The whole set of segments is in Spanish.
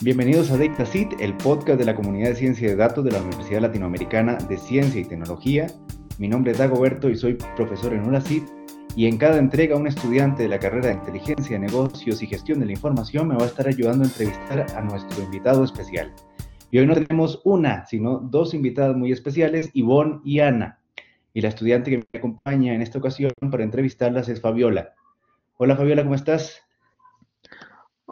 Bienvenidos a DataSeed, el podcast de la comunidad de ciencia de datos de la Universidad Latinoamericana de Ciencia y Tecnología. Mi nombre es Dagoberto y soy profesor en ULACID y en cada entrega un estudiante de la carrera de Inteligencia, Negocios y Gestión de la Información me va a estar ayudando a entrevistar a nuestro invitado especial. Y hoy no tenemos una, sino dos invitadas muy especiales, Ivonne y Ana. Y la estudiante que me acompaña en esta ocasión para entrevistarlas es Fabiola. Hola Fabiola, ¿cómo estás?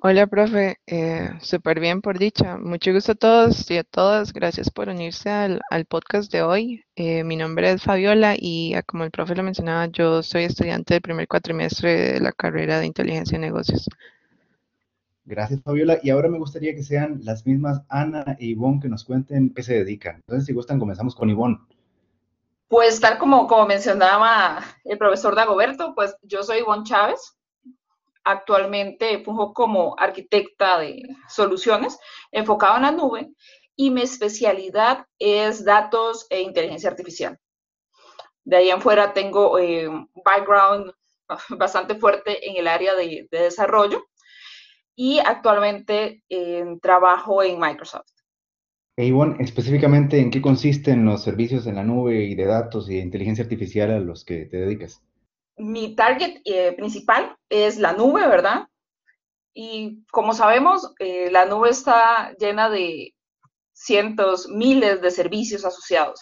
Hola, profe. Eh, Súper bien por dicha. Mucho gusto a todos y a todas. Gracias por unirse al, podcast de hoy. Eh, mi nombre es Fabiola y ah, como el profe lo mencionaba, yo soy estudiante del primer cuatrimestre de la carrera de Inteligencia y Negocios. Gracias, Fabiola. Y ahora me gustaría que sean las mismas Ana e Ivonne que nos cuenten qué se dedican. Entonces, si gustan, comenzamos con Ivonne. Pues tal como, como mencionaba el profesor Dagoberto, pues yo soy Ivonne Chávez, Actualmente funjo como arquitecta de soluciones enfocado en la nube y mi especialidad es datos e inteligencia artificial. De ahí en fuera tengo eh, un background bastante fuerte en el área de, desarrollo y actualmente eh, trabajo en Microsoft. E específicamente, ¿en qué consisten los servicios en la nube y de datos y de inteligencia artificial a los que te dedicas? Mi target eh, principal es la nube, ¿verdad? Y como sabemos, eh, la nube está llena de cientos, miles de servicios asociados.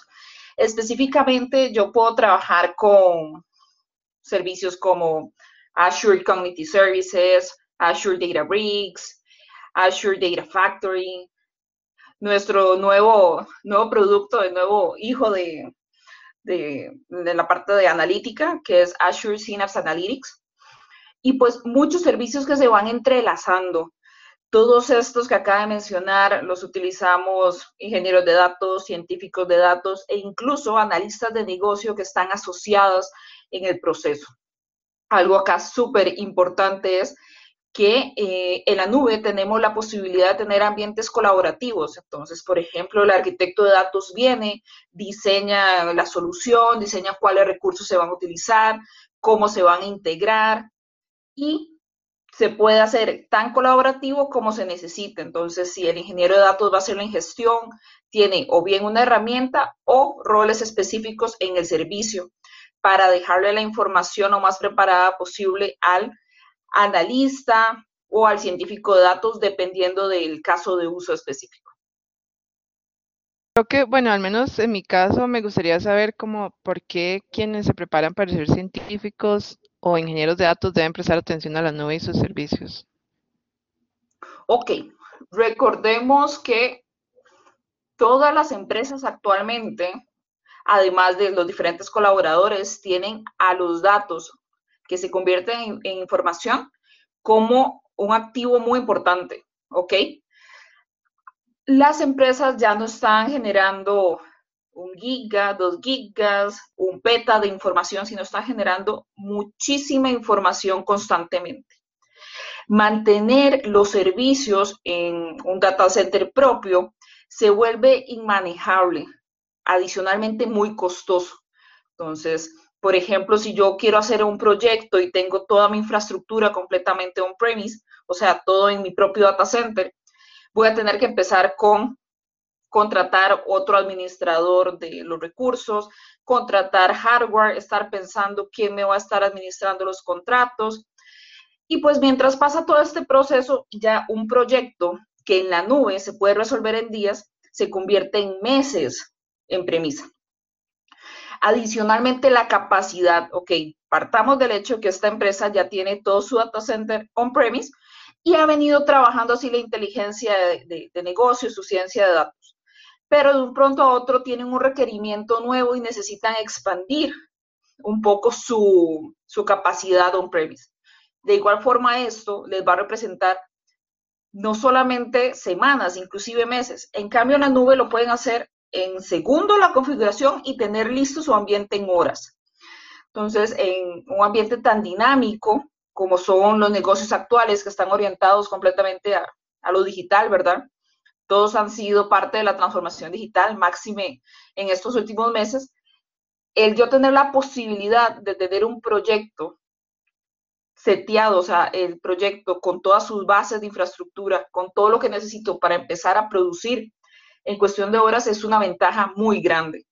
Específicamente, yo puedo trabajar con servicios como Azure Cognitive Services, Azure Databricks, Azure Data Factory, nuestro nuevo, nuevo producto, el nuevo hijo de, de, la parte de analítica, que es Azure Synapse Analytics, y pues muchos servicios que se van entrelazando. Todos estos que acaba de mencionar los utilizamos ingenieros de datos, científicos de datos e incluso analistas de negocio que están asociados en el proceso. Algo acá súper importante es que eh, en la nube tenemos la posibilidad de tener ambientes colaborativos. Entonces, por ejemplo, el arquitecto de datos viene, diseña la solución, diseña cuáles recursos se van a utilizar, cómo se van a integrar y se puede hacer tan colaborativo como se necesite. Entonces, si el ingeniero de datos va a hacer la ingestión, tiene o bien una herramienta o roles específicos en el servicio para dejarle la información lo más preparada posible al analista o al científico de datos, dependiendo del caso de uso específico. Creo que, bueno, al menos en mi caso me gustaría saber cómo, por qué quienes se preparan para ser científicos o ingenieros de datos deben prestar atención a la nube y sus servicios. Ok, recordemos que todas las empresas actualmente, además de los diferentes colaboradores, tienen a los datos que se convierten en, información como un activo muy importante, ¿ok? Las empresas ya no están generando un giga, dos gigas, un peta de información, sino están generando muchísima información constantemente. Mantener los servicios en un data center propio se vuelve inmanejable, adicionalmente muy costoso. Entonces, por ejemplo, si yo quiero hacer un proyecto y tengo toda mi infraestructura completamente on-premise, o sea, todo en mi propio data center, voy a tener que empezar con contratar otro administrador de los recursos, contratar hardware, estar pensando quién me va a estar administrando los contratos. Y pues mientras pasa todo este proceso, ya un proyecto que en la nube se puede resolver en días, se convierte en meses en premisa. Adicionalmente, la capacidad, ok, partamos del hecho que esta empresa ya tiene todo su data center on-premise y ha venido trabajando así la inteligencia de, negocio, su ciencia de datos. Pero de un pronto a otro tienen un requerimiento nuevo y necesitan expandir un poco su, su capacidad on-premise. De igual forma, esto les va a representar no solamente semanas, inclusive meses. En cambio, en la nube lo pueden hacer en segundo la configuración y tener listo su ambiente en horas. Entonces, en un ambiente tan dinámico como son los negocios actuales que están orientados completamente a, lo digital, ¿verdad? Todos han sido parte de la transformación digital, máxime en estos últimos meses. El yo tener la posibilidad de tener un proyecto seteado, o sea, el proyecto con todas sus bases de infraestructura, con todo lo que necesito para empezar a producir en cuestión de horas, es una ventaja muy grande.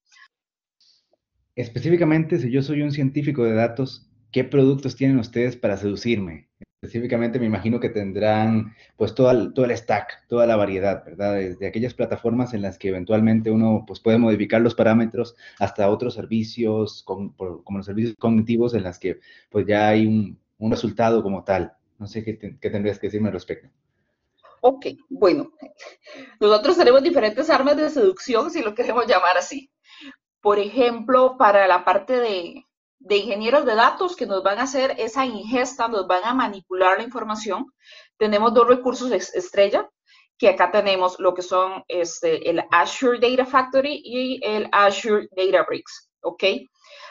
Específicamente, si yo soy un científico de datos, ¿qué productos tienen ustedes para seducirme? Específicamente me imagino que tendrán pues todo el, todo el stack, toda la variedad, ¿verdad? Desde aquellas plataformas en las que eventualmente uno pues puede modificar los parámetros hasta otros servicios como los servicios cognitivos en las que pues ya hay un, un resultado como tal. No sé qué, qué tendrías que decirme al respecto. Ok, bueno, nosotros tenemos diferentes armas de seducción, si lo queremos llamar así. Por ejemplo, para la parte de, ingenieros de datos que nos van a hacer esa ingesta, nos van a manipular la información. Tenemos dos recursos estrella, que acá tenemos lo que son este, el Azure Data Factory y el Azure Databricks, ¿ok?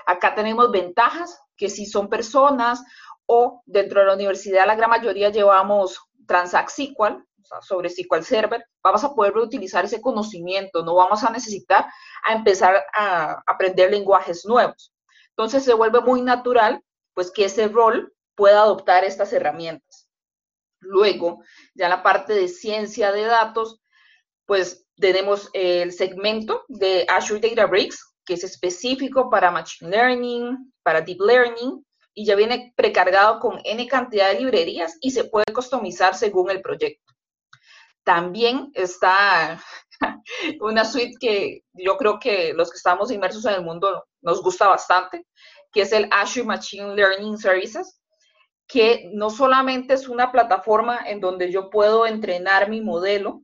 Acá tenemos ventajas, que si son personas o dentro de la universidad la gran mayoría llevamos Transact SQL, o sea, sobre SQL Server, vamos a poder reutilizar ese conocimiento, no vamos a necesitar a empezar a aprender lenguajes nuevos. Entonces se vuelve muy natural, pues que ese rol pueda adoptar estas herramientas. Luego, ya la parte de ciencia de datos, pues tenemos el segmento de Azure Databricks, que es específico para Machine Learning, para Deep Learning, y ya viene precargado con N cantidad de librerías y se puede customizar según el proyecto. También está una suite que yo creo que los que estamos inmersos en el mundo nos gusta bastante, que es el Azure Machine Learning Services, que no solamente es una plataforma en donde yo puedo entrenar mi modelo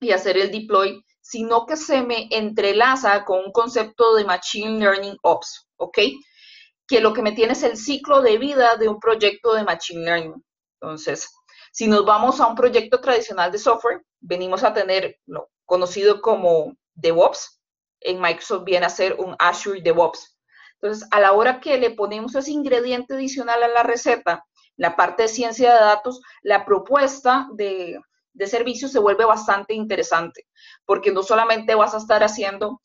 y hacer el deploy, sino que se me entrelaza con un concepto de Machine Learning Ops, ¿ok? Que lo que me tiene es el ciclo de vida de un proyecto de Machine Learning. Entonces, si nos vamos a un proyecto tradicional de software, venimos a tener lo conocido como DevOps, en Microsoft viene a ser un Azure DevOps. Entonces, a la hora que le ponemos ese ingrediente adicional a la receta, la parte de ciencia de datos, la propuesta de, de servicio se vuelve bastante interesante, porque no solamente vas a estar haciendo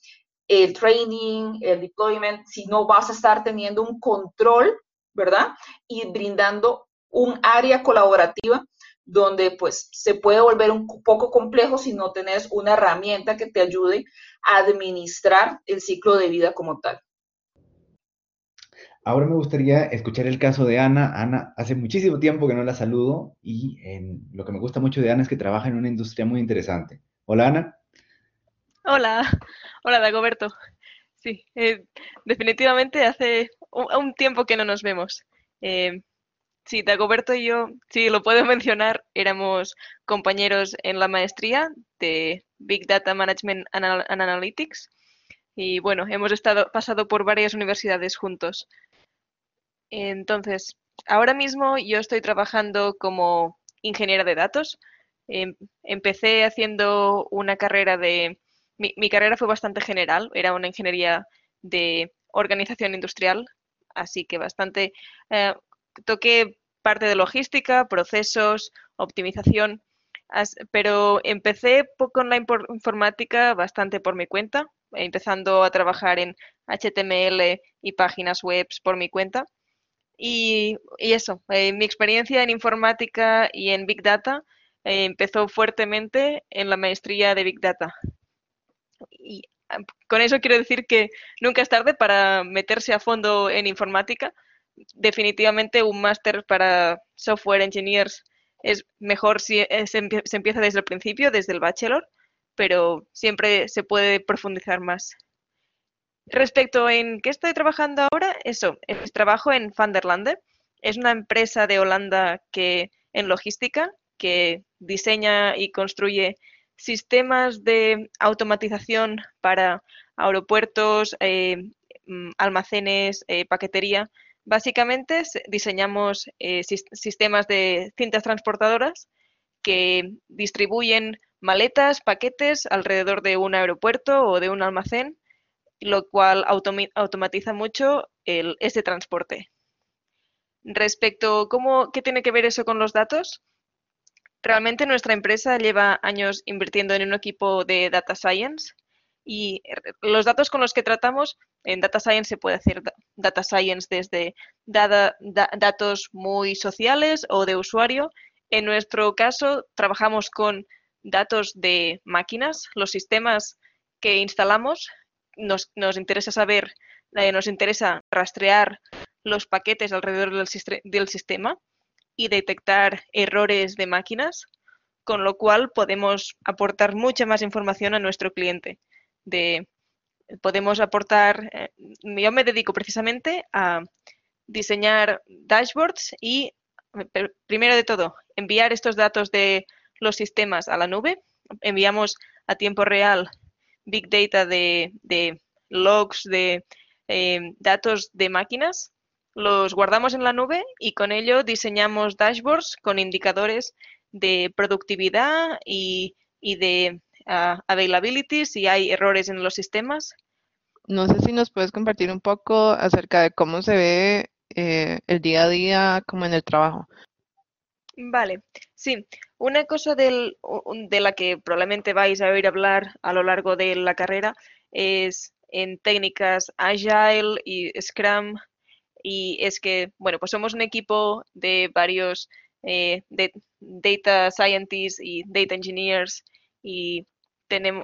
el training, el deployment, sino vas a estar teniendo un control, ¿verdad? Y brindando un área colaborativa donde pues se puede volver un poco complejo si no tenés una herramienta que te ayude a administrar el ciclo de vida como tal. Ahora me gustaría escuchar el caso de Ana. Ana, hace muchísimo tiempo que no la saludo y lo que me gusta mucho de Ana es que trabaja en una industria muy interesante. Hola, Ana. Hola, hola, Dagoberto. Sí, eh, definitivamente hace un, tiempo que no nos vemos. Eh, Sí, Dagoberto y yo, sí, lo puedo mencionar, éramos compañeros en la maestría de Big Data Management and Analytics y bueno, hemos estado pasado por varias universidades juntos. Entonces, ahora mismo yo estoy trabajando como ingeniera de datos. Em, empecé haciendo una carrera de... Mi, carrera fue bastante general, era una ingeniería de organización industrial, así que bastante eh, toqué parte de logística, procesos, optimización, pero empecé con la informática bastante por mi cuenta, empezando a trabajar en HTML y páginas web por mi cuenta. Y, eso, eh, mi experiencia en informática y en Big Data eh, empezó fuertemente en la maestría de Big Data. Y con eso quiero decir que nunca es tarde para meterse a fondo en informática definitivamente un máster para software engineers es mejor si se, empieza desde el principio, desde el bachelor, pero siempre se puede profundizar más. Respecto en qué estoy trabajando ahora, eso, trabajo en Vanderlande. Es una empresa de Holanda que en logística que diseña y construye sistemas de automatización para aeropuertos, eh, almacenes, eh, paquetería Básicamente diseñamos eh, sistemas de cintas transportadoras que distribuyen maletas, paquetes alrededor de un aeropuerto o de un almacén, lo cual automatiza mucho ese transporte. Respecto a qué tiene que ver eso con los datos, realmente nuestra empresa lleva años invirtiendo en un equipo de data science Y los datos con los que tratamos en Data Science se puede hacer Data Science desde datos muy sociales o de usuario. En nuestro caso, trabajamos con datos de máquinas, los sistemas que instalamos. Nos, interesa saber, eh, nos interesa rastrear los paquetes alrededor del sistema y detectar errores de máquinas, con lo cual podemos aportar mucha más información a nuestro cliente de podemos aportar, eh, yo me dedico precisamente a diseñar dashboards y, primero de todo, enviar estos datos de los sistemas a la nube. Enviamos a tiempo real big data de, logs, de eh, datos de máquinas, los guardamos en la nube y con ello diseñamos dashboards con indicadores de productividad y, y de availability, si hay errores en los sistemas. No sé si nos puedes compartir un poco acerca de cómo se ve eh, el día a día como en el trabajo. Vale, sí. Una cosa del, de la que probablemente vais a oír hablar a lo largo de la carrera es en técnicas Agile y Scrum. Y es que, bueno, pues somos un equipo de varios eh, de data scientists y data engineers y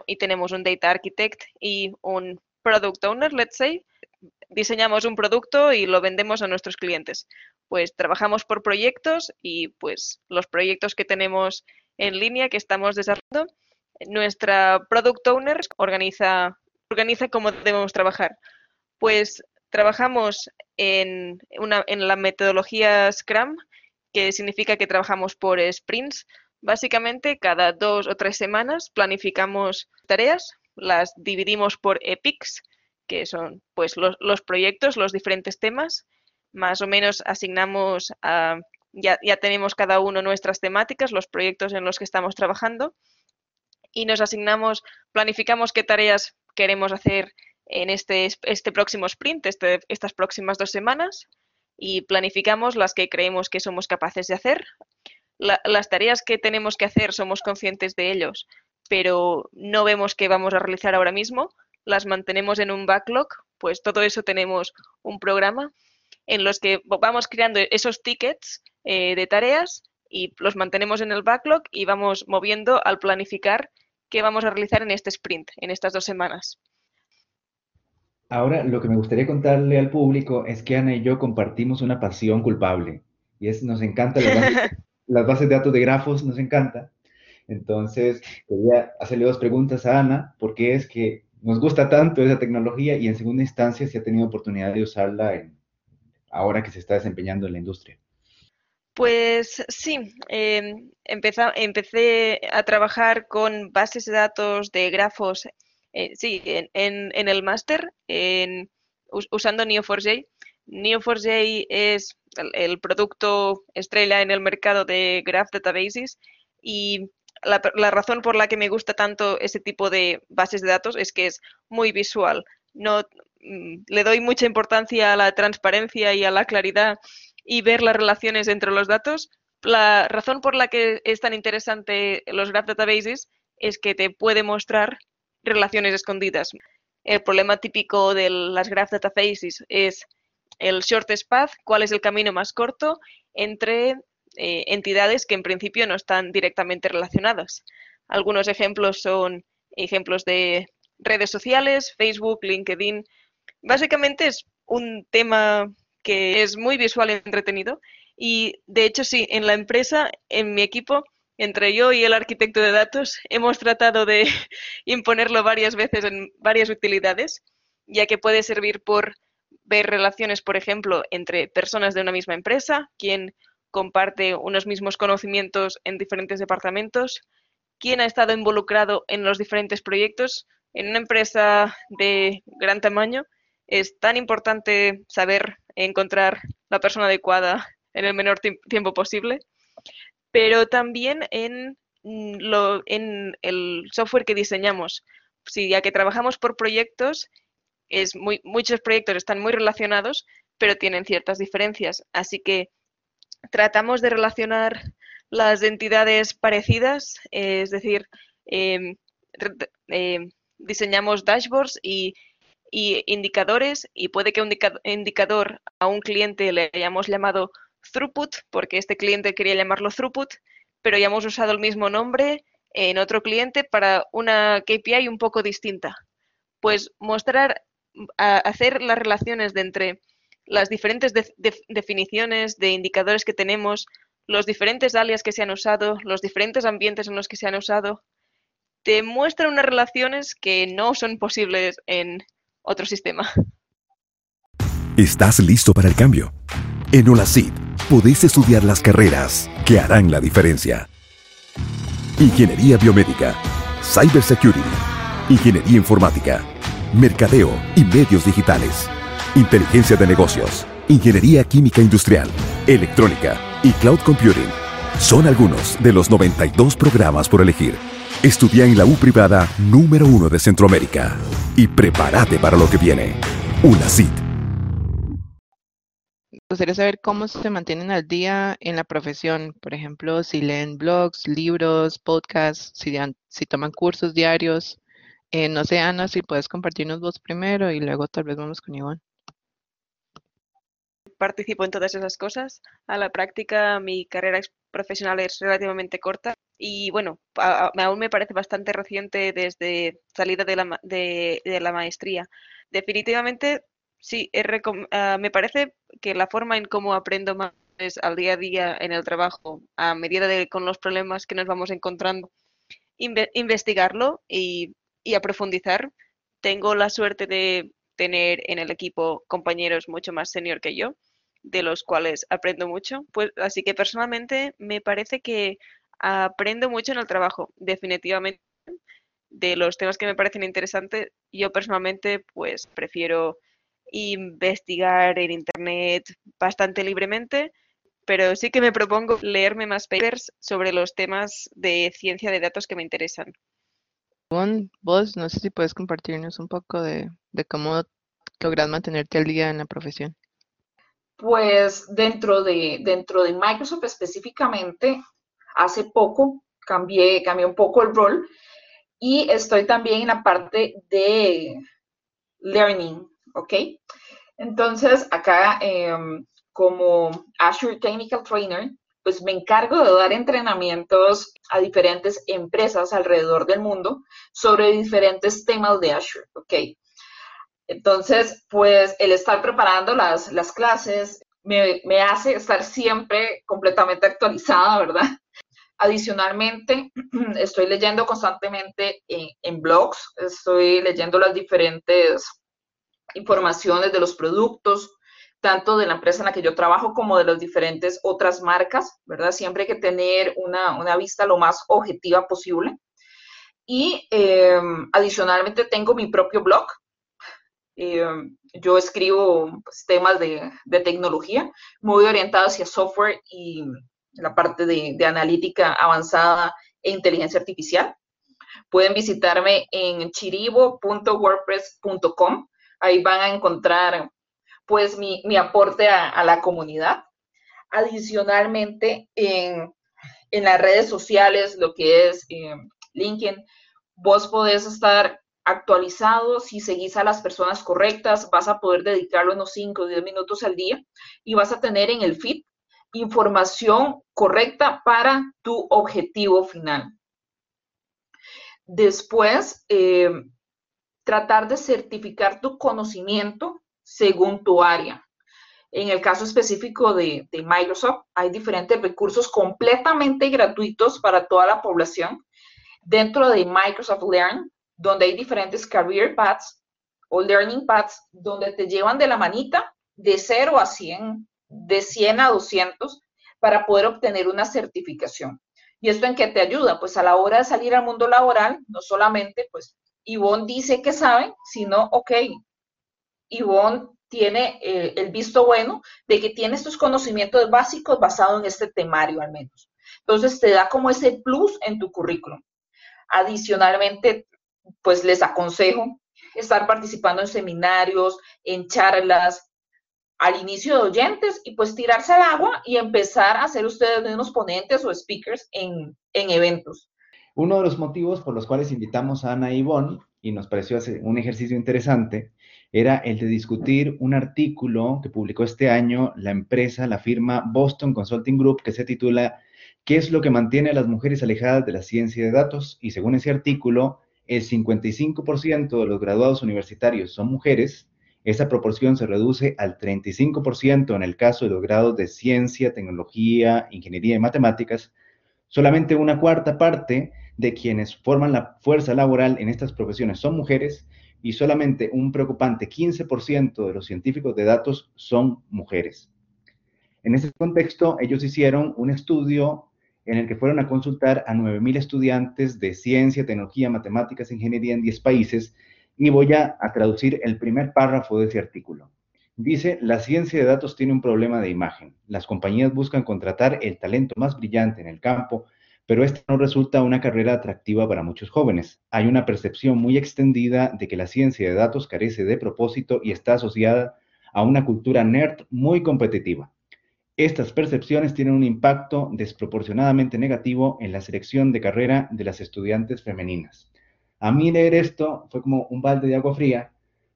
y tenemos un data architect y un product owner, let's say. Diseñamos un producto y lo vendemos a nuestros clientes. Pues trabajamos por proyectos y pues los proyectos que tenemos en línea que estamos desarrollando, nuestra product owner organiza, organiza cómo debemos trabajar. Pues trabajamos en, una, en la metodología Scrum, que significa que trabajamos por sprints, Básicamente, cada dos o tres semanas planificamos tareas, las dividimos por epics, que son pues los, proyectos, los diferentes temas. Más o menos asignamos ya, ya tenemos cada uno nuestras temáticas, los proyectos en los que estamos trabajando y nos asignamos, planificamos qué tareas queremos hacer en este, este próximo sprint, este, estas próximas dos semanas, y planificamos las que creemos que somos capaces de hacer las tareas que tenemos que hacer somos conscientes de ellos, pero no vemos que vamos a realizar ahora mismo, las mantenemos en un backlog, pues todo eso tenemos un programa en los que vamos creando esos tickets eh, de tareas y los mantenemos en el backlog y vamos moviendo al planificar qué vamos a realizar en este sprint, en estas dos semanas. Ahora, lo que me gustaría contarle al público es que Ana y yo compartimos una pasión culpable y es nos encanta las bases de datos de grafos nos encanta. Entonces, quería hacerle dos preguntas a Ana, ¿por qué es que nos gusta tanto esa tecnología y en segunda instancia si ha tenido oportunidad de usarla en, ahora que se está desempeñando en la industria? Pues sí, em, empecé a trabajar con bases de datos de grafos, eh, sí, en, el máster, usando Neo4j. Neo4j es el, producto estrella en el mercado de Graph Databases y la, razón por la que me gusta tanto ese tipo de bases de datos es que es muy visual. No, mm, le doy mucha importancia a la transparencia y a la claridad y ver las relaciones entre los datos. La razón por la que es tan interesante los Graph Databases es que te puede mostrar relaciones escondidas. El problema típico de las Graph Databases es el shortest path, cuál es el camino más corto entre eh, entidades que en principio no están directamente relacionadas. Algunos ejemplos son ejemplos de redes sociales, Facebook, LinkedIn. Básicamente es un tema que es muy visual y entretenido y de hecho sí, en la empresa, en mi equipo, entre yo y el arquitecto de datos, hemos tratado de imponerlo varias veces en varias utilidades, ya que puede servir por ver relaciones, por ejemplo, entre personas de una misma empresa, quien comparte unos mismos conocimientos en diferentes departamentos, quién ha estado involucrado en los diferentes proyectos. En una empresa de gran tamaño es tan importante saber encontrar la persona adecuada en el menor tiempo posible, pero también en, lo, en el software que diseñamos. Si ya que trabajamos por proyectos, es muy, muchos proyectos están muy relacionados, pero tienen ciertas diferencias. Así que tratamos de relacionar las entidades parecidas, es decir, em, em, diseñamos dashboards y, indicadores y puede que un indicador a un cliente le hayamos llamado throughput porque este cliente quería llamarlo throughput, pero ya hemos usado el mismo nombre en otro cliente para una KPI un poco distinta. Pues mostrar, hacer las relaciones de entre las diferentes definiciones de indicadores que tenemos, los diferentes alias que se han usado, los diferentes ambientes en los que se han usado, te muestran unas relaciones que no son posibles en otro sistema. ¿Estás listo para el cambio? En Olacid podés estudiar las carreras que harán la diferencia. Ingeniería biomédica, cybersecurity, ingeniería informática, mercadeo y medios digitales, inteligencia de negocios, ingeniería química industrial, electrónica y cloud computing. Son algunos de los 92 programas por elegir. Estudia en la U privada número uno de Centroamérica y prepárate para lo que viene. UNACIT gustaría saber cómo se mantienen al día en la profesión. Por ejemplo, si leen blogs, libros, podcasts, si, si toman cursos diarios. Eh, no sé, Ana, si puedes compartirnos vos primero y luego tal vez vamos con Iván. Participo en todas esas cosas. A la práctica, mi carrera profesional es relativamente corta y bueno, aún me parece bastante reciente desde salida de la, de la maestría. Definitivamente Sí, ah, me parece que la forma en cómo aprendo más al día a día en el trabajo, a medida de con los problemas que nos vamos encontrando, investigarlo y, y a profundizar. Tengo la suerte de tener en el equipo compañeros mucho más senior que yo, de los cuales aprendo mucho. Pues, así que personalmente me parece que aprendo mucho en el trabajo, definitivamente. De los temas que me parecen interesantes, yo personalmente pues prefiero investigar en Internet bastante libremente, pero sí que me propongo leerme más papers sobre los temas de ciencia de datos que me interesan. Vos, no sé si puedes compartirnos un poco de, cómo logras mantenerte al día en la profesión. Pues dentro de, dentro de Microsoft específicamente, hace poco cambié, cambié un poco el rol y estoy también en la parte de learning, ¿ok? Entonces, acá em, como Azure Technical Trainer, pues me encargo de dar entrenamientos a diferentes empresas alrededor del mundo sobre diferentes temas de Azure, ¿ok? Entonces, pues el estar preparando las, las clases me, hace estar siempre completamente actualizada, ¿verdad? Adicionalmente, estoy leyendo constantemente en blogs, estoy leyendo las diferentes informaciones de los productos, tanto de la empresa en la que yo trabajo como de las diferentes otras marcas, ¿verdad? Siempre hay que tener una, vista lo más objetiva posible. Y em, adicionalmente tengo mi propio blog. Em, yo escribo pues, temas de, tecnología, muy orientado hacia software y la parte de, de analítica avanzada e inteligencia artificial. Pueden visitarme en chiribo.wordpress.com Ahí van a encontrar pues mi, aporte a, la comunidad. Adicionalmente, en, las redes sociales, lo que es eh, LinkedIn, vos podés estar actualizado, si seguís a las personas correctas, vas a poder dedicarlo unos 5 o 10 minutos al día y vas a tener en el feed información correcta para tu objetivo final. Después, eh, tratar de certificar tu conocimiento según tu área. En el caso específico de, Microsoft, hay diferentes recursos completamente gratuitos para toda la población dentro de Microsoft Learn, donde hay diferentes career paths o learning paths donde te llevan de la manita de 0 a 100, de 100 a 200 para poder obtener una certificación. ¿Y esto en qué te ayuda? Pues a la hora de salir al mundo laboral, no solamente pues Ivonne dice que sabe, sino, ok, Ivonne tiene eh, el visto bueno de que tiene estos conocimientos básicos basados en este temario al menos. Entonces te da como ese plus en tu currículum. Adicionalmente, pues les aconsejo estar participando en seminarios, en charlas, al inicio de oyentes y pues tirarse al agua y empezar a ser ustedes unos ponentes o speakers en, en eventos. Uno de los motivos por los cuales invitamos a Ana y Ivonne y nos pareció un ejercicio interesante, era el de discutir un artículo que publicó este año la empresa, la firma Boston Consulting Group, que se titula ¿Qué es lo que mantiene a las mujeres alejadas de la ciencia de datos? Y según ese artículo, el 55% de los graduados universitarios son mujeres, esa proporción se reduce al 35% en el caso de los grados de ciencia, tecnología, ingeniería y matemáticas. Solamente una cuarta parte de quienes forman la fuerza laboral en estas profesiones son mujeres y solamente un preocupante 15% de los científicos de datos son mujeres. En ese contexto, ellos hicieron un estudio en el que fueron a consultar a 9.000 estudiantes de ciencia, tecnología, matemáticas ingeniería en 10 países y voy a, a traducir el primer párrafo de ese artículo. Dice, la ciencia de datos tiene un problema de imagen. Las compañías buscan contratar el talento más brillante en el campo, pero esta no resulta una carrera atractiva para muchos jóvenes. Hay una percepción muy extendida de que la ciencia de datos carece de propósito y está asociada a una cultura nerd muy competitiva. Estas percepciones tienen un impacto desproporcionadamente negativo en la selección de carrera de las estudiantes femeninas. A mí leer esto fue como un balde de agua fría.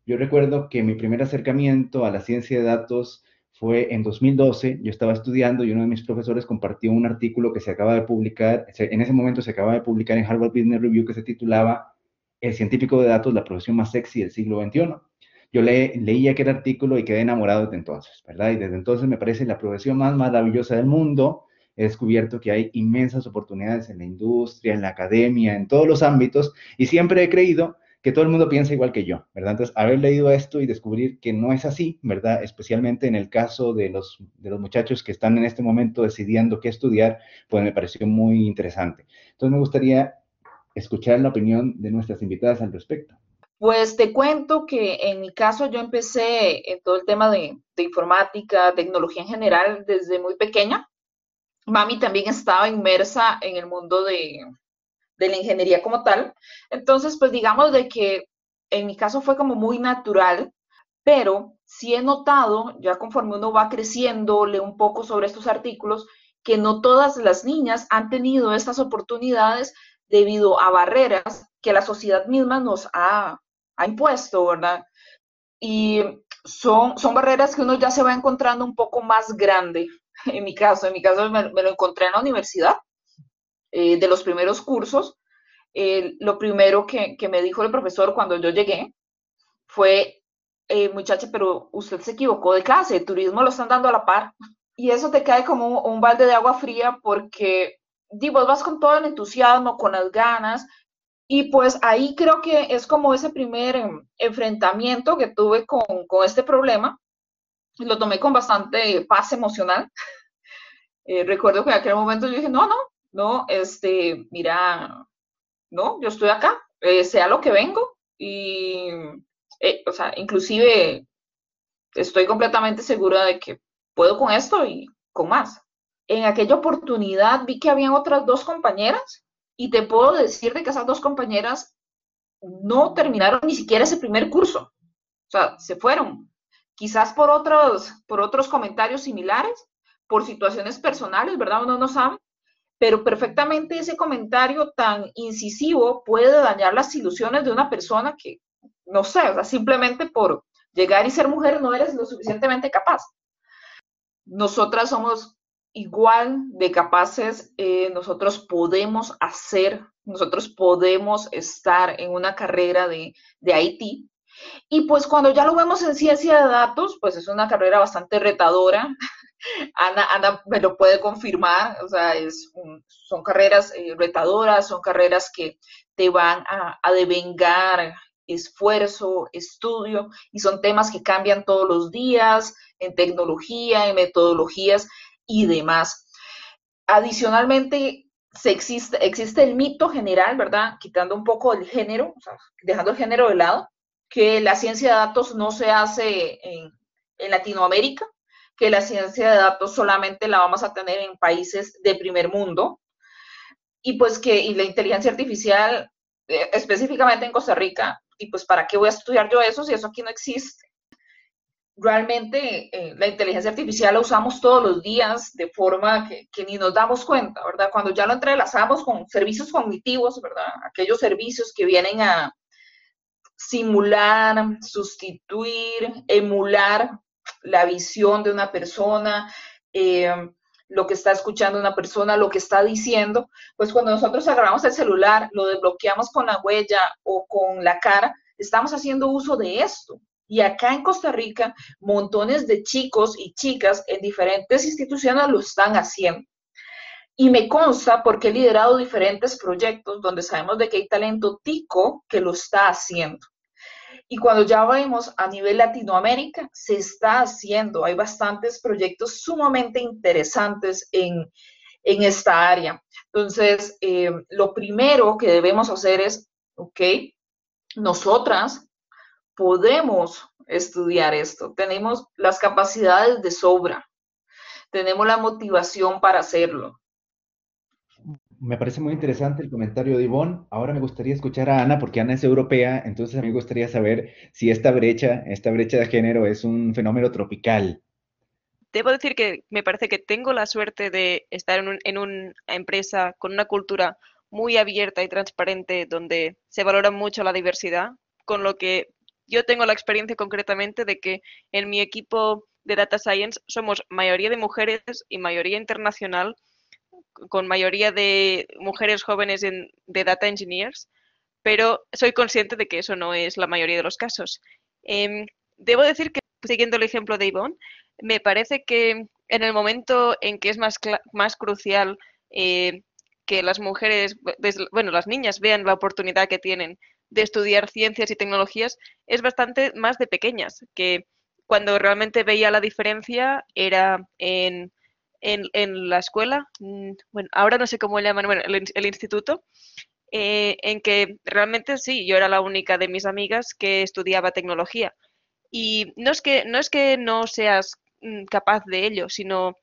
Yo recuerdo que mi primer acercamiento a la ciencia de datos fue en 2012, yo estaba estudiando y uno de mis profesores compartió un artículo que se acaba de publicar, en ese momento se acaba de publicar en Harvard Business Review que se titulaba El científico de datos, la profesión más sexy del siglo XXI. Yo le, leí aquel artículo y quedé enamorado desde entonces, ¿verdad? Y desde entonces me parece la profesión más maravillosa del mundo. He descubierto que hay inmensas oportunidades en la industria, en la academia, en todos los ámbitos y siempre he creído que todo el mundo piensa igual que yo, ¿verdad? Entonces, haber leído esto y descubrir que no es así, ¿verdad? Especialmente en el caso de los, de los muchachos que están en este momento decidiendo qué estudiar, pues me pareció muy interesante. Entonces, me gustaría escuchar la opinión de nuestras invitadas al respecto. Pues te cuento que en mi caso yo empecé en todo el tema de, de informática, tecnología en general desde muy pequeña. Mami también estaba inmersa en el mundo de, de la ingeniería como tal. Entonces, pues digamos de que en mi caso fue como muy natural, pero sí he notado, ya conforme uno va creciendo, lee un poco sobre estos artículos, que no todas las niñas han tenido estas oportunidades debido a barreras que la sociedad misma nos ha, impuesto, ¿verdad? Y son, son barreras que uno ya se va encontrando un poco más grande. En mi caso, en mi caso me lo encontré en la universidad eh, de los primeros cursos, eh, lo primero que, me dijo el profesor cuando yo llegué fue, eh, muchacha, pero usted se equivocó de clase, turismo lo están dando a la par. Y eso te cae como un, balde de agua fría porque digo, vas con todo el entusiasmo, con las ganas, y pues ahí creo que es como ese primer em, enfrentamiento que tuve con, con este problema. Lo tomé con bastante paz emocional. recuerdo que en aquel momento yo dije, no, no, ¿no? Este, mira, no, yo estoy acá, eh, sea lo que vengo y, eh, o sea, inclusive estoy completamente segura de que puedo con esto y con más. En aquella oportunidad vi que habían otras dos compañeras y te puedo decir de que esas dos compañeras no terminaron ni siquiera ese primer curso. O sea, se fueron. Quizás por otros, por otros comentarios similares, por situaciones personales, ¿verdad? Uno no sabe pero perfectamente ese comentario tan incisivo puede dañar las ilusiones de una persona que, no sé, o sea, simplemente por llegar y ser mujer no eres lo suficientemente capaz. Nosotras somos igual de capaces, eh, nosotros podemos hacer, nosotros podemos estar en una carrera de, de IT. Y pues cuando ya lo vemos en ciencia de datos, pues es una carrera bastante retadora, Ana, me lo puede confirmar, o sea, es son carreras eh, retadoras, son carreras que te van a, devengar esfuerzo, estudio, y son temas que cambian todos los días en tecnología, en metodologías y demás. Adicionalmente, existe, el mito general, ¿verdad? Quitando un poco el género, dejando el género de lado, que la ciencia de datos no se hace en Latinoamérica, que la ciencia de datos solamente la vamos a tener en países de primer mundo y pues que y la inteligencia artificial eh, específicamente en Costa Rica y pues para qué voy a estudiar yo eso si eso aquí no existe. Realmente eh, la inteligencia artificial la usamos todos los días de forma que, que, ni nos damos cuenta, ¿verdad? Cuando ya lo entrelazamos con servicios cognitivos, ¿verdad? Aquellos servicios que vienen a, simular, sustituir, emular la visión de una persona, eh, lo que está escuchando una persona, lo que está diciendo, pues cuando nosotros agarramos el celular, lo desbloqueamos con la huella o con la cara, estamos haciendo uso de esto. Y acá en Costa Rica, montones de chicos y chicas en diferentes instituciones lo están haciendo. Y me consta porque he liderado diferentes proyectos donde sabemos de que hay talento tico que lo está haciendo. Y cuando ya vemos a nivel Latinoamérica, se está haciendo. Hay bastantes proyectos sumamente interesantes en, esta área. Entonces, eh, lo primero que debemos hacer es, ok, nosotras podemos estudiar esto, tenemos las capacidades de sobra, tenemos la motivación para hacerlo. Me parece muy interesante el comentario de Ivonne. Ahora me gustaría escuchar a Ana, porque Ana es europea, entonces a mí me gustaría saber si esta brecha, esta brecha de género es un fenómeno tropical. Debo decir que me parece que tengo la suerte de estar en, en una empresa con una cultura muy abierta y transparente donde se valora mucho la diversidad, con lo que yo tengo la experiencia concretamente de que en mi equipo de Data Science somos mayoría de mujeres y mayoría internacional con mayoría de mujeres jóvenes de data engineers, pero soy consciente de que eso no es la mayoría de los casos. Em, debo decir que, siguiendo el ejemplo de Yvonne, me parece que en el momento en que es más, más crucial eh, que las mujeres, bueno, las niñas vean la oportunidad que tienen de estudiar ciencias y tecnologías, es bastante más de pequeñas, que cuando realmente veía la diferencia era en en, la escuela, mm, bueno, ahora no sé cómo llaman, bueno, el, instituto, eh, en que realmente sí, yo era la única de mis amigas que estudiaba tecnología. Y no es que no, es que no seas mm, capaz de ello, sino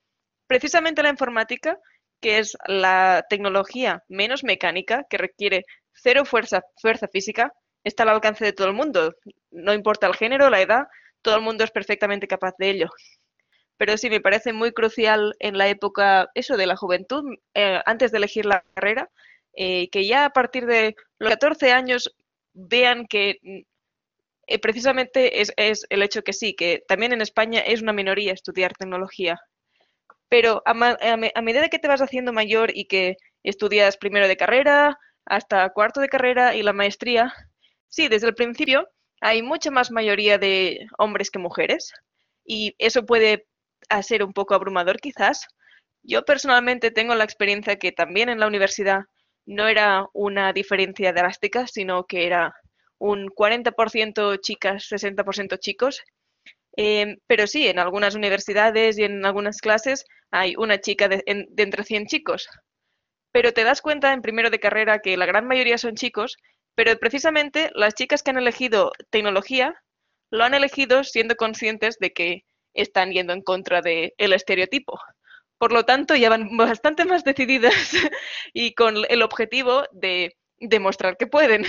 precisamente la informática, que es la tecnología menos mecánica, que requiere cero fuerza, fuerza física, está al alcance de todo el mundo. No importa el género, la edad, todo el mundo es perfectamente capaz de ello pero sí me parece muy crucial en la época, eso de la juventud, eh, antes de elegir la carrera, eh, que ya a partir de los 14 años vean que mm, eh, precisamente es, el hecho que sí, que también en España es una minoría estudiar tecnología. Pero a, a medida que te vas haciendo mayor y que estudias primero de carrera hasta cuarto de carrera y la maestría, sí, desde el principio hay mucha más mayoría de hombres que mujeres y eso puede a ser un poco abrumador quizás. Yo personalmente tengo la experiencia que también en la universidad no era una diferencia drástica, sino que era un 40% chicas, 60% chicos. Em, pero sí, en algunas universidades y en algunas clases hay una chica de, de, entre 100 chicos. Pero te das cuenta en primero de carrera que la gran mayoría son chicos, pero precisamente las chicas que han elegido tecnología lo han elegido siendo conscientes de que están yendo en contra del el estereotipo. Por lo tanto, ya van bastante más decididas y con el objetivo de demostrar que pueden.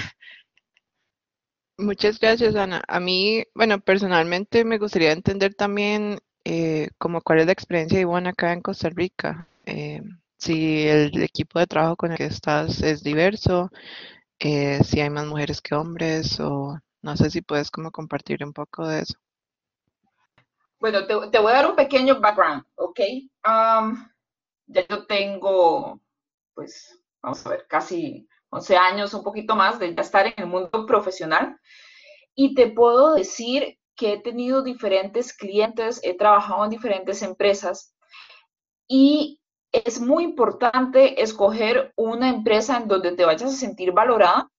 Muchas gracias, Ana. A mí, bueno, personalmente me gustaría entender también eh, como cuál es la experiencia de Ivonne acá en Costa Rica. Eh, si el equipo de trabajo con el que estás es diverso, eh, si hay más mujeres que hombres, o no sé si puedes como compartir un poco de eso. Bueno, te, voy a dar un pequeño background, ¿ok? Um, ya yo tengo, pues, vamos a ver, casi 11 años, un poquito más de estar en el mundo profesional. Y te puedo decir que he tenido diferentes clientes, he trabajado en diferentes empresas y es muy importante escoger una empresa en donde te vayas a sentir valorada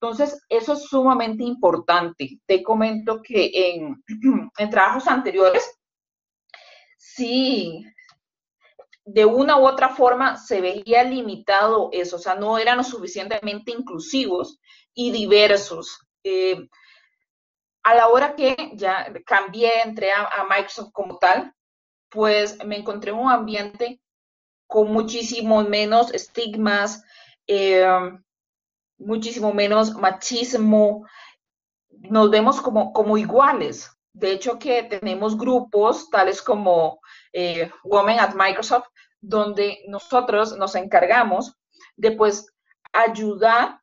entonces, eso es sumamente importante. Te comento que en, trabajos anteriores, sí, de una u otra forma se veía limitado eso, o sea, no eran lo suficientemente inclusivos y diversos. Eh, a la hora que ya cambié, entré a, Microsoft como tal, pues me encontré un ambiente con muchísimo menos estigmas, eh, muchísimo menos machismo, nos vemos como, como iguales. De hecho, que tenemos grupos tales como eh, Women at Microsoft, donde nosotros nos encargamos de pues ayudar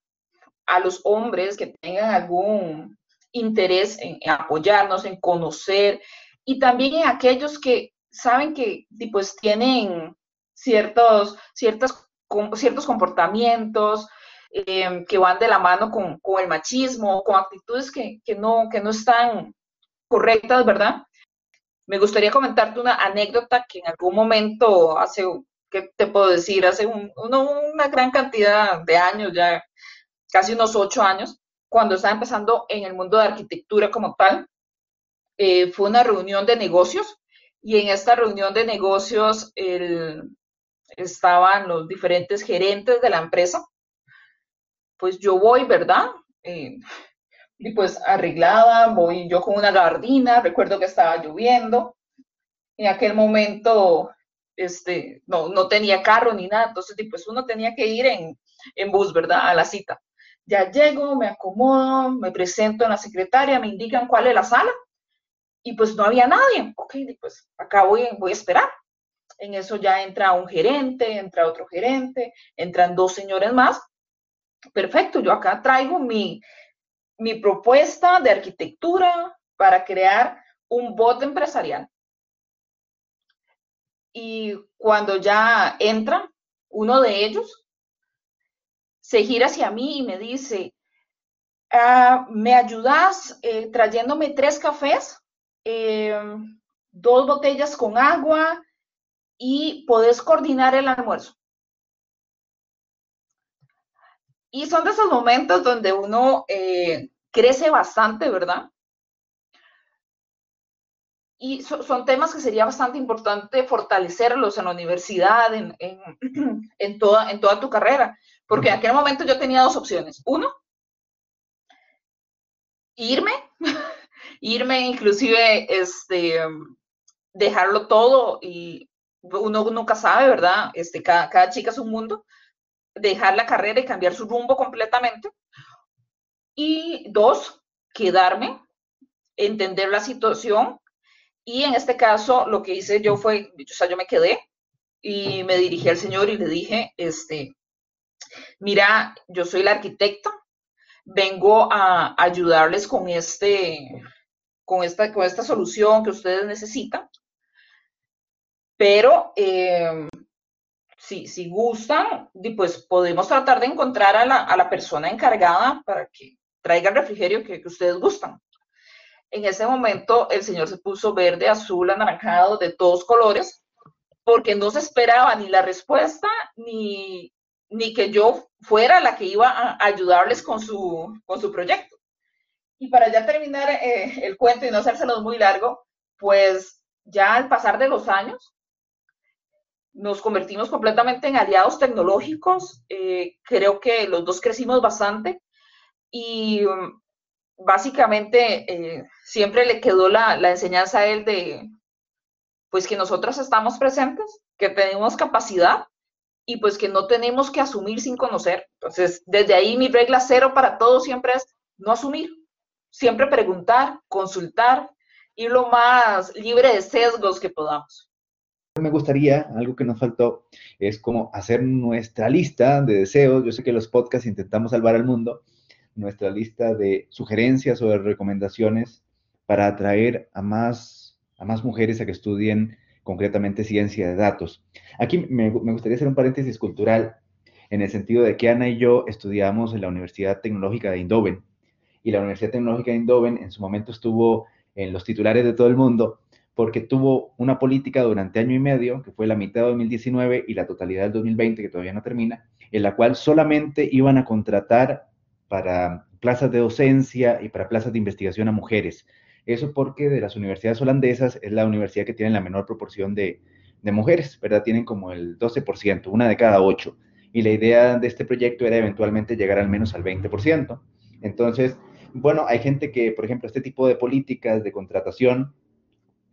a los hombres que tengan algún interés en, apoyarnos, en conocer, y también en aquellos que saben que pues tienen ciertos, ciertas, ciertos comportamientos eh, que van de la mano con, el machismo, con actitudes que, no, que no están correctas, ¿verdad? Me gustaría comentarte una anécdota que en algún momento, hace, ¿qué te puedo decir? Hace una gran cantidad de años, ya casi unos ocho años, cuando estaba empezando en el mundo de arquitectura como tal, eh, fue una reunión de negocios y en esta reunión de negocios estaban los diferentes gerentes de la empresa. Pues yo voy, ¿verdad? Eh, y pues arreglada, voy yo con una gardina, recuerdo que estaba lloviendo. En aquel momento este, no, no tenía carro ni nada, entonces pues uno tenía que ir en, en bus, ¿verdad? A la cita. Ya llego, me acomodo, me presento en la secretaria, me indican cuál es la sala y pues no había nadie. Ok, pues acá voy, voy a esperar. En eso ya entra un gerente, entra otro gerente, entran dos señores más. Perfecto, yo acá traigo mi, mi propuesta de arquitectura para crear un bot empresarial. Y cuando ya entra uno de ellos, se gira hacia mí y me dice, ah, ¿me ayudas eh, trayéndome tres cafés, eh, dos botellas con agua y podés coordinar el almuerzo? Y son de esos momentos donde uno eh, crece bastante, ¿verdad? Y son temas que sería bastante importante fortalecerlos en la universidad, en, toda, en toda tu carrera, porque en aquel momento yo tenía dos opciones. Uno, irme, irme inclusive, este, dejarlo todo y uno nunca sabe, ¿verdad? Este, cada, cada chica es un mundo dejar la carrera y cambiar su rumbo completamente. Y dos, quedarme, entender la situación. Y en este caso, lo que hice yo fue, o sea, yo me quedé y me dirigí al señor y le dije, este, mira, yo soy la arquitecta, vengo a ayudarles con este, con esta, con esta solución que ustedes necesitan, pero eh, si, gustan, pues podemos tratar de encontrar a la, persona encargada para que traiga el refrigerio que, ustedes gustan. En ese momento el señor se puso verde, azul, anaranjado, de todos colores, porque no se esperaba ni la respuesta ni, ni que yo fuera la que iba a ayudarles con su, con su proyecto. Y para ya terminar eh, el cuento y no hacérselo muy largo, pues ya al pasar de los años, nos convertimos completamente en aliados tecnológicos. Eh, creo que los dos crecimos bastante y um, básicamente eh, siempre le quedó la, la, enseñanza a él de pues que nosotros estamos presentes, que tenemos capacidad y pues que no tenemos que asumir sin conocer. Entonces, desde ahí mi regla cero para todos siempre es no asumir, siempre preguntar, consultar, y lo más libre de sesgos que podamos me gustaría, algo que nos faltó, es como hacer nuestra lista de deseos. Yo sé que los podcasts intentamos salvar al mundo, nuestra lista de sugerencias o de recomendaciones para atraer a más, a más mujeres a que estudien concretamente ciencia de datos. Aquí me, gustaría hacer un paréntesis cultural en el sentido de que Ana y yo estudiamos en la Universidad Tecnológica de Eindhoven y la Universidad Tecnológica de Eindhoven en su momento estuvo en los titulares de todo el mundo porque tuvo una política durante año y medio, que fue la mitad de 2019 y la totalidad del 2020, que todavía no termina, en la cual solamente iban a contratar para plazas de docencia y para plazas de investigación a mujeres. Eso porque de las universidades holandesas es la universidad que tiene la menor proporción de, mujeres, ¿verdad? Tienen como el 12%, una de cada ocho. Y la idea de este proyecto era eventualmente llegar al menos al 20%. Entonces, bueno, hay gente que, por ejemplo, este tipo de políticas de contratación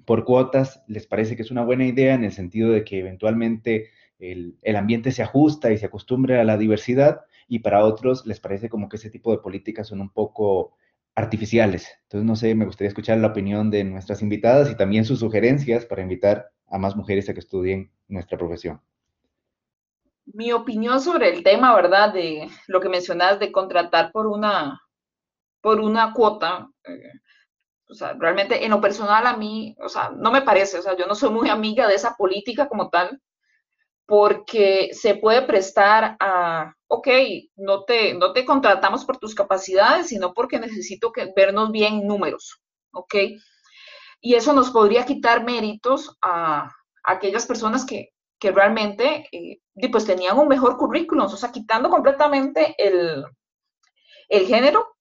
por cuotas les parece que es una buena idea en el sentido de que eventualmente el, ambiente se ajusta y se acostumbre a la diversidad y para otros les parece como que ese tipo de políticas son un poco artificiales. Entonces, no sé, me gustaría escuchar la opinión de nuestras invitadas y también sus sugerencias para invitar a más mujeres a que estudien nuestra profesión. mi opinión sobre el tema, ¿verdad? De lo que mencionas de contratar por una, por una cuota. Eh, o sea, realmente en lo personal a mí, o sea, no me parece, o sea, yo no soy muy amiga de esa política como tal, porque se puede prestar a, ok, no te, no te contratamos por tus capacidades, sino porque necesito que, vernos bien números, ok. Y eso nos podría quitar méritos a, aquellas personas que, que realmente eh, pues tenían un mejor currículum, o sea, quitando completamente el, el género,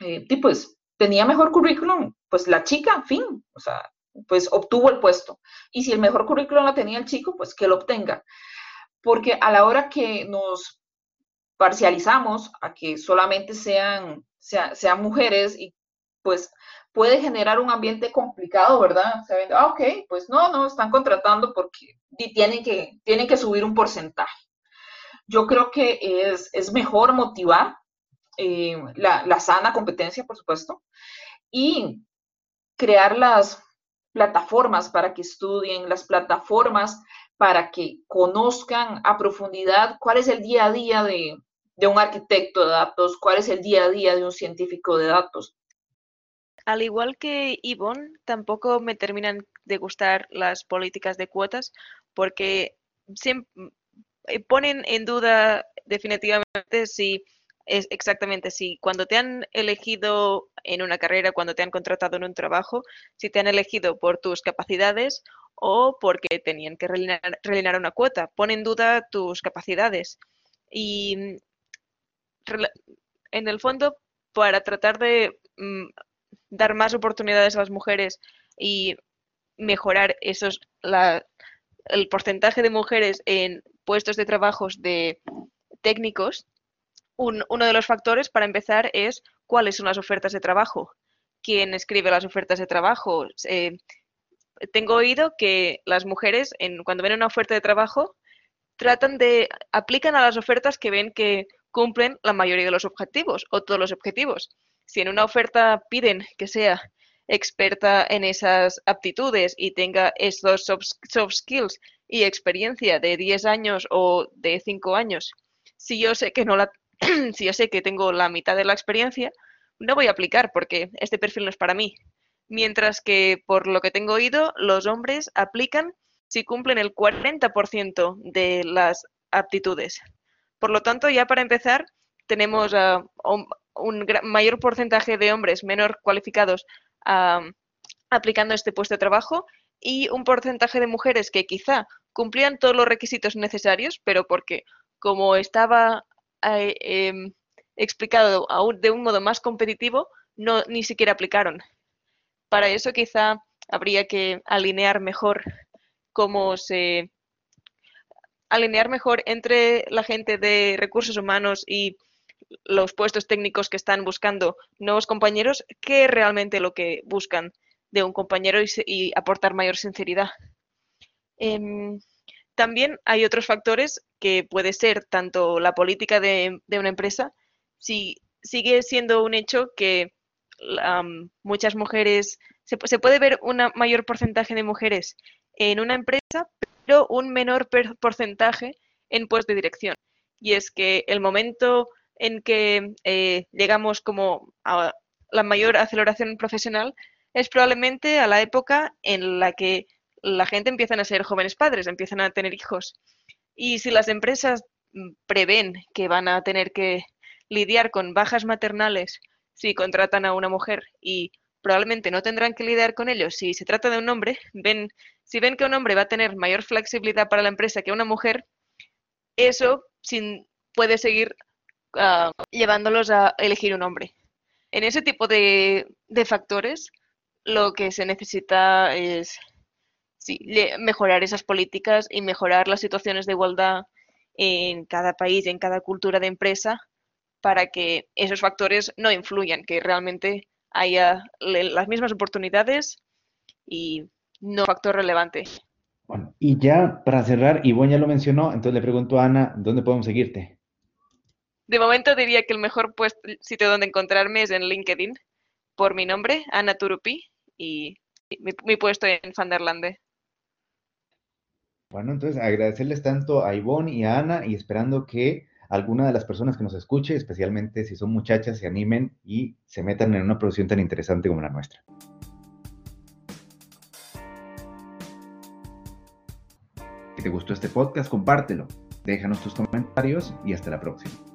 eh, pues tenía mejor currículum, pues la chica, fin, o sea, pues obtuvo el puesto. Y si el mejor currículum lo tenía el chico, pues que lo obtenga. Porque a la hora que nos parcializamos a que solamente sean, sean mujeres y pues puede generar un ambiente complicado, ¿verdad? O ah, ok, pues no, no, están contratando porque tienen que, tienen que subir un porcentaje. Yo creo que es, es mejor motivar eh, la, sana competencia, por supuesto, y crear las plataformas para que estudien, las plataformas para que conozcan a profundidad cuál es el día a día de, un arquitecto de datos, cuál es el día a día de un científico de datos. Al igual que Yvonne, tampoco me terminan de gustar las políticas de cuotas porque eh, ponen en duda definitivamente si es exactamente si cuando te han elegido en una carrera, cuando te han contratado en un trabajo, si te han elegido por tus capacidades o porque tenían que rellenar, una cuota. Pone en duda tus capacidades. Y en el fondo, para tratar de mm, dar más oportunidades a las mujeres y mejorar esos el porcentaje de mujeres en puestos de trabajos de técnicos, uno de los factores para empezar es cuáles son las ofertas de trabajo. ¿Quién escribe las ofertas de trabajo? Eh, tengo oído que las mujeres, en, cuando ven una oferta de trabajo, tratan de, aplican a las ofertas que ven que cumplen la mayoría de los objetivos o todos los objetivos si en una oferta piden que sea experta en esas aptitudes y tenga esos soft, skills y experiencia de 10 años o de 5 años, si yo sé que no la si yo sé que tengo la mitad de la experiencia, no voy a aplicar porque este perfil no es para mí. Mientras que por lo que tengo oído, los hombres aplican si cumplen el 40% de las aptitudes. Por lo tanto, ya para empezar, tenemos un mayor porcentaje de hombres menor cualificados aplicando este puesto de trabajo y un porcentaje de mujeres que quizá cumplían todos los requisitos necesarios, pero porque como estaba eh, em, explicado aún de un modo más competitivo, no ni siquiera aplicaron. Para eso quizá habría que alinear mejor cómo se alinear mejor entre la gente de recursos humanos y los puestos técnicos que están buscando nuevos compañeros, qué es realmente lo que buscan de un compañero y, aportar mayor sinceridad. Em, también hay otros factores que puede ser tanto la política de, una empresa, si sigue siendo un hecho que muchas mujeres, se, puede ver un mayor porcentaje de mujeres en una empresa, pero un menor porcentaje en puestos de dirección. Y es que el momento en que eh, llegamos como a la mayor aceleración profesional es probablemente a la época en la que la gente empieza a ser jóvenes padres, empiezan a tener hijos. Y si las empresas mm, prevén que van a tener que lidiar con bajas maternales si contratan a una mujer y probablemente no tendrán que lidiar con ellos si se trata de un hombre, ven, si ven que un hombre va a tener mayor flexibilidad para la empresa que una mujer, eso sin, puede seguir Ah, llevándolos a elegir un hombre. En ese tipo de, factores, lo que se necesita es mejorar esas políticas y mejorar las situaciones de igualdad en cada país, en cada cultura de empresa, para que esos factores no influyan, que realmente haya las mismas oportunidades y no factor relevante. Bueno, y ya para cerrar, Ivonne ya lo mencionó, entonces le pregunto a Ana, ¿dónde podemos seguirte? De momento diría que el mejor sitio donde encontrarme es en LinkedIn, por mi nombre, Ana Turupi, y mi, puesto en Fanderlande. Bueno, entonces agradecerles tanto a Ivonne y a Ana y esperando que alguna de las personas que nos escuche, especialmente si son muchachas, se animen y se metan en una producción tan interesante como la nuestra. Si te gustó este podcast, compártelo, déjanos tus comentarios y hasta la próxima.